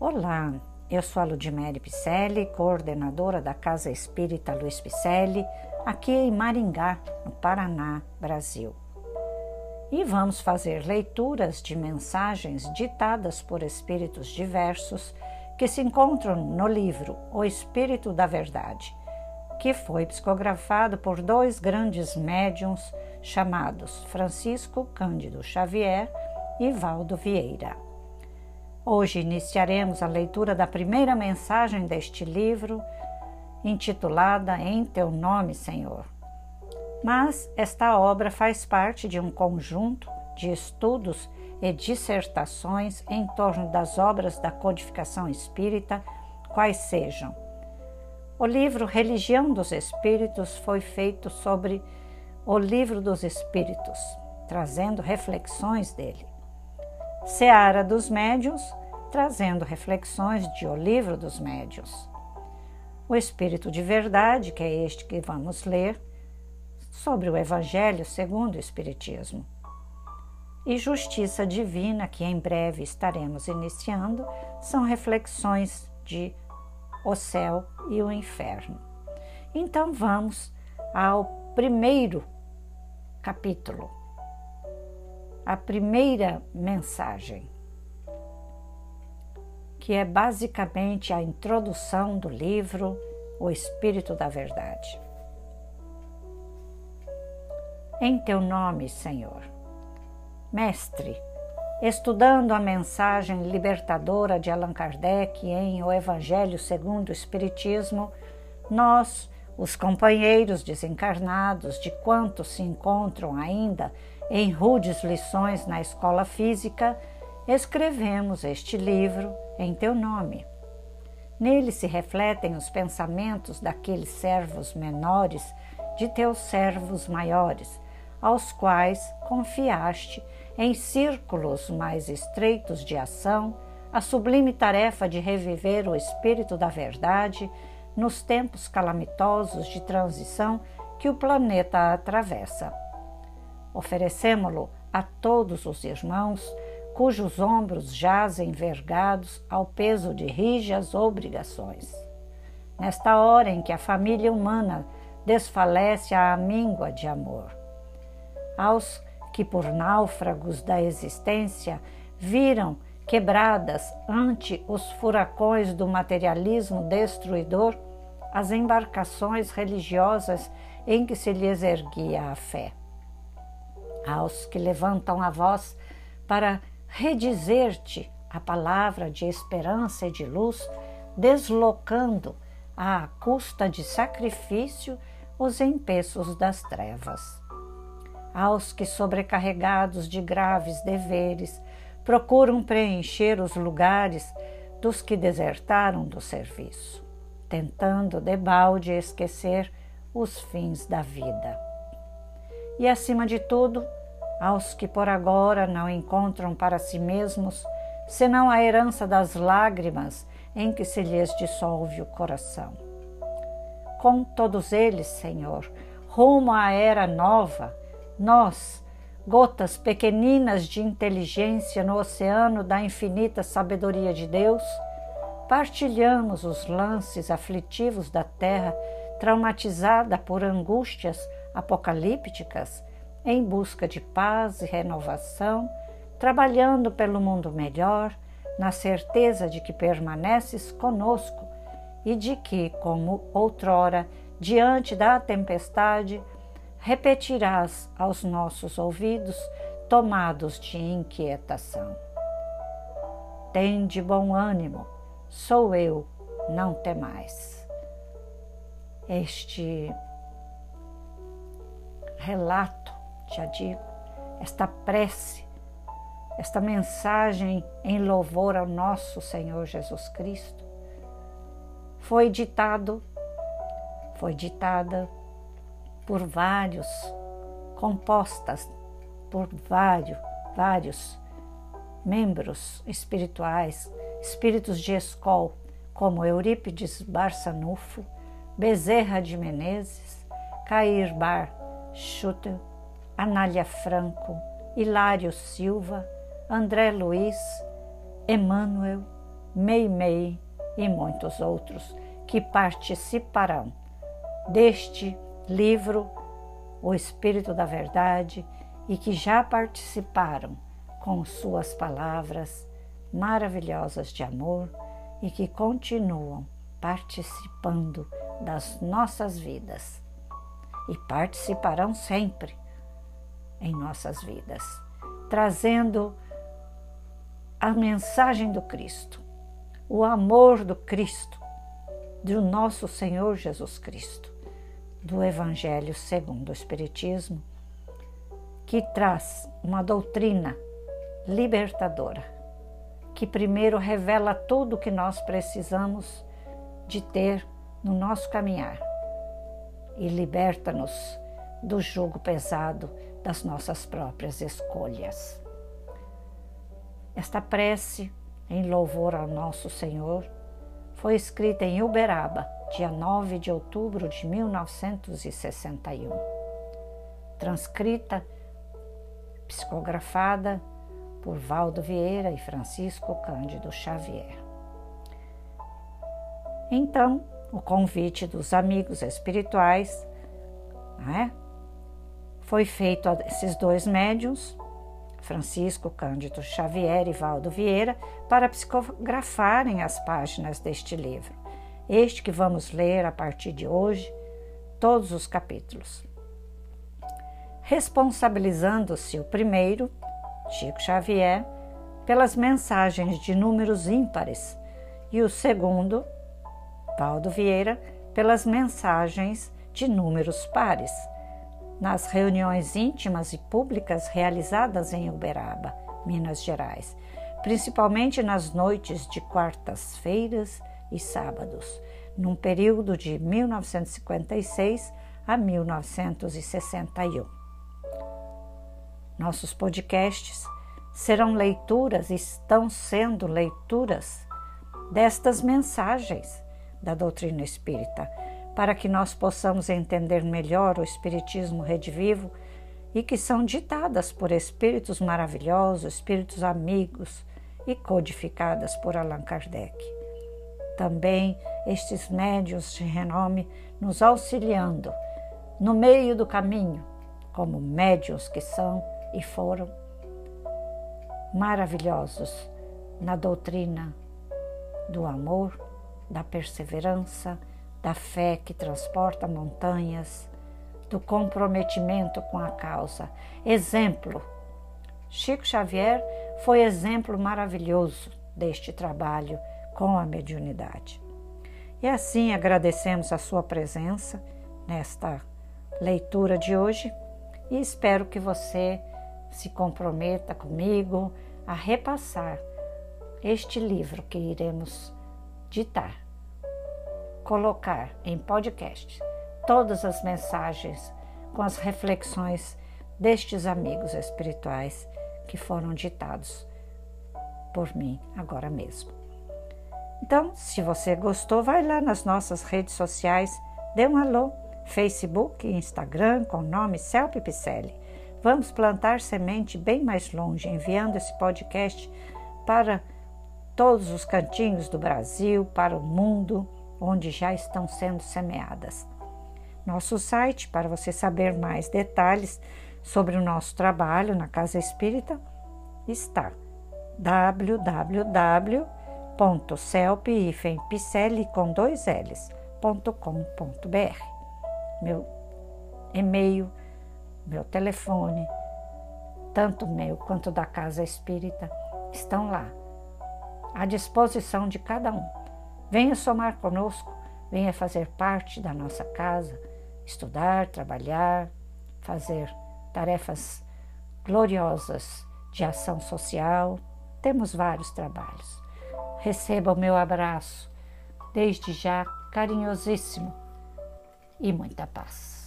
Olá, eu sou a Ludmere Picelli, coordenadora da Casa Espírita Luiz Picelli, aqui em Maringá, no Paraná, Brasil. E vamos fazer leituras de mensagens ditadas por espíritos diversos que se encontram no livro O Espírito da Verdade, que foi psicografado por dois grandes médiums chamados Francisco Cândido Xavier e Valdo Vieira. Hoje iniciaremos a leitura da primeira mensagem deste livro, intitulada Em Teu Nome, Senhor. Mas esta obra faz parte de um conjunto de estudos e dissertações em torno das obras da codificação espírita, quais sejam. O livro Religião dos Espíritos foi feito sobre o Livro dos Espíritos, trazendo reflexões dele. Seara dos Médiuns, trazendo reflexões de O Livro dos Médiuns. O Espírito de Verdade, que é este que vamos ler, sobre o Evangelho segundo o Espiritismo. E Justiça Divina, que em breve estaremos iniciando, são reflexões de O Céu e o Inferno. Então vamos ao primeiro capítulo a primeira mensagem, que é basicamente a introdução do livro O Espírito da Verdade. Em teu nome, Senhor. Mestre, estudando a mensagem libertadora de Allan Kardec em O Evangelho segundo o Espiritismo, nós, os companheiros desencarnados de quantos se encontram ainda em rudes lições na escola física, escrevemos este livro em teu nome. Nele se refletem os pensamentos daqueles servos menores de teus servos maiores, aos quais confiaste, em círculos mais estreitos de ação, a sublime tarefa de reviver o espírito da verdade nos tempos calamitosos de transição que o planeta atravessa. Oferecemo-lo a todos os irmãos cujos ombros jazem vergados ao peso de rijas obrigações. Nesta hora em que a família humana desfalece à míngua de amor. Aos que, por náufragos da existência, viram quebradas ante os furacões do materialismo destruidor as embarcações religiosas em que se lhes erguia a fé aos que levantam a voz para redizer-te a palavra de esperança e de luz, deslocando à custa de sacrifício os empeços das trevas. Aos que, sobrecarregados de graves deveres, procuram preencher os lugares dos que desertaram do serviço, tentando debalde esquecer os fins da vida e, acima de tudo, aos que por agora não encontram para si mesmos senão a herança das lágrimas em que se lhes dissolve o coração. Com todos eles, Senhor, rumo à era nova, nós, gotas pequeninas de inteligência no oceano da infinita sabedoria de Deus, partilhamos os lances aflitivos da terra traumatizada por angústias apocalípticas em busca de paz e renovação, trabalhando pelo mundo melhor, na certeza de que permaneces conosco e de que, como outrora, diante da tempestade, repetirás aos nossos ouvidos, tomados de inquietação. Tem de bom ânimo, sou eu, não temais. Este relato, já digo, esta prece, esta mensagem em louvor ao nosso Senhor Jesus Cristo, foi ditado, foi ditada por vários, compostas por vários, vários membros espirituais, espíritos de escol, como Eurípides Barçanufo, Bezerra de Menezes, Cair Bar Schutter, Anália Franco, Hilário Silva, André Luiz, Emmanuel, Meimei e muitos outros que participarão deste livro, O Espírito da Verdade, e que já participaram com suas palavras maravilhosas de amor e que continuam participando das nossas vidas. E participarão sempre em nossas vidas, trazendo a mensagem do Cristo, o amor do Cristo, do nosso Senhor Jesus Cristo, do Evangelho segundo o Espiritismo, que traz uma doutrina libertadora, que primeiro revela tudo o que nós precisamos de ter no nosso caminhar e liberta-nos do jugo pesado das nossas próprias escolhas. Esta prece, em louvor ao nosso Senhor, foi escrita em Uberaba, dia 9 de outubro de 1961. Transcrita, psicografada por Valdo Vieira e Francisco Cândido Xavier. Então, o convite dos amigos espirituais né, foi feito a esses dois médiums, Francisco Cândido Xavier e Valdo Vieira, para psicografarem as páginas deste livro. Este que vamos ler a partir de hoje, todos os capítulos. Responsabilizando-se o primeiro, Chico Xavier, pelas mensagens de números ímpares, e o segundo, Valdo Vieira, pelas mensagens de números pares nas reuniões íntimas e públicas realizadas em Uberaba, Minas Gerais, principalmente nas noites de quartas-feiras e sábados, num período de 1956 a 1961. Nossos podcasts serão leituras, estão sendo leituras destas mensagens da doutrina espírita para que nós possamos entender melhor o Espiritismo redivivo e que são ditadas por espíritos maravilhosos, espíritos amigos e codificadas por Allan Kardec. Também estes médios de renome nos auxiliando no meio do caminho, como médios que são e foram maravilhosos na doutrina do amor, da perseverança, da fé que transporta montanhas, do comprometimento com a causa. Exemplo: Chico Xavier foi exemplo maravilhoso deste trabalho com a mediunidade. E assim agradecemos a sua presença nesta leitura de hoje e espero que você se comprometa comigo a repassar este livro que iremos ditar colocar em podcast todas as mensagens com as reflexões destes amigos espirituais que foram ditados por mim agora mesmo. Então, se você gostou, vai lá nas nossas redes sociais, dê um alô, Facebook e Instagram com o nome Celpe Picelli. Vamos plantar semente bem mais longe, enviando esse podcast para todos os cantinhos do Brasil, para o mundo onde já estão sendo semeadas. Nosso site, para você saber mais detalhes sobre o nosso trabalho na Casa Espírita, está www.celp-picelli.com.br. Meu e-mail, meu telefone, tanto meu quanto da Casa Espírita, estão lá, à disposição de cada um. Venha somar conosco, venha fazer parte da nossa casa, estudar, trabalhar, fazer tarefas gloriosas de ação social. Temos vários trabalhos. Receba o meu abraço, desde já carinhosíssimo e muita paz.